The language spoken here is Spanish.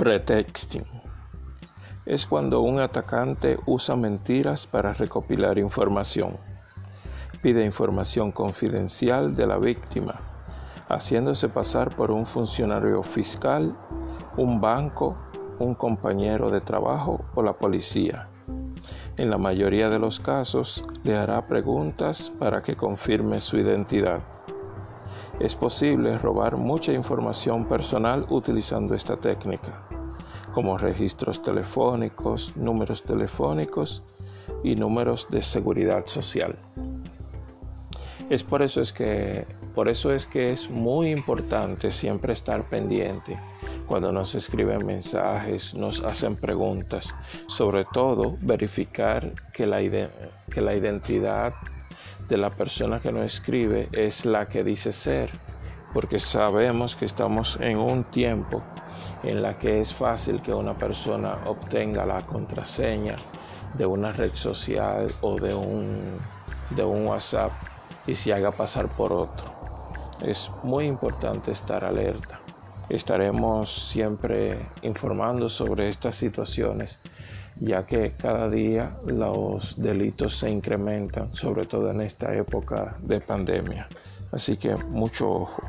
Pretexting. Es cuando un atacante usa mentiras para recopilar información. Pide información confidencial de la víctima, haciéndose pasar por un funcionario fiscal, un banco, un compañero de trabajo o la policía. En la mayoría de los casos le hará preguntas para que confirme su identidad. Es posible robar mucha información personal utilizando esta técnica, como registros telefónicos, números telefónicos y números de seguridad social. Es por eso es que por eso es que es muy importante siempre estar pendiente cuando nos escriben mensajes, nos hacen preguntas, sobre todo verificar que la, que la identidad de la persona que nos escribe es la que dice ser, porque sabemos que estamos en un tiempo en la que es fácil que una persona obtenga la contraseña de una red social o de un, de un WhatsApp y se haga pasar por otro. Es muy importante estar alerta. Estaremos siempre informando sobre estas situaciones, ya que cada día los delitos se incrementan, sobre todo en esta época de pandemia. Así que mucho ojo.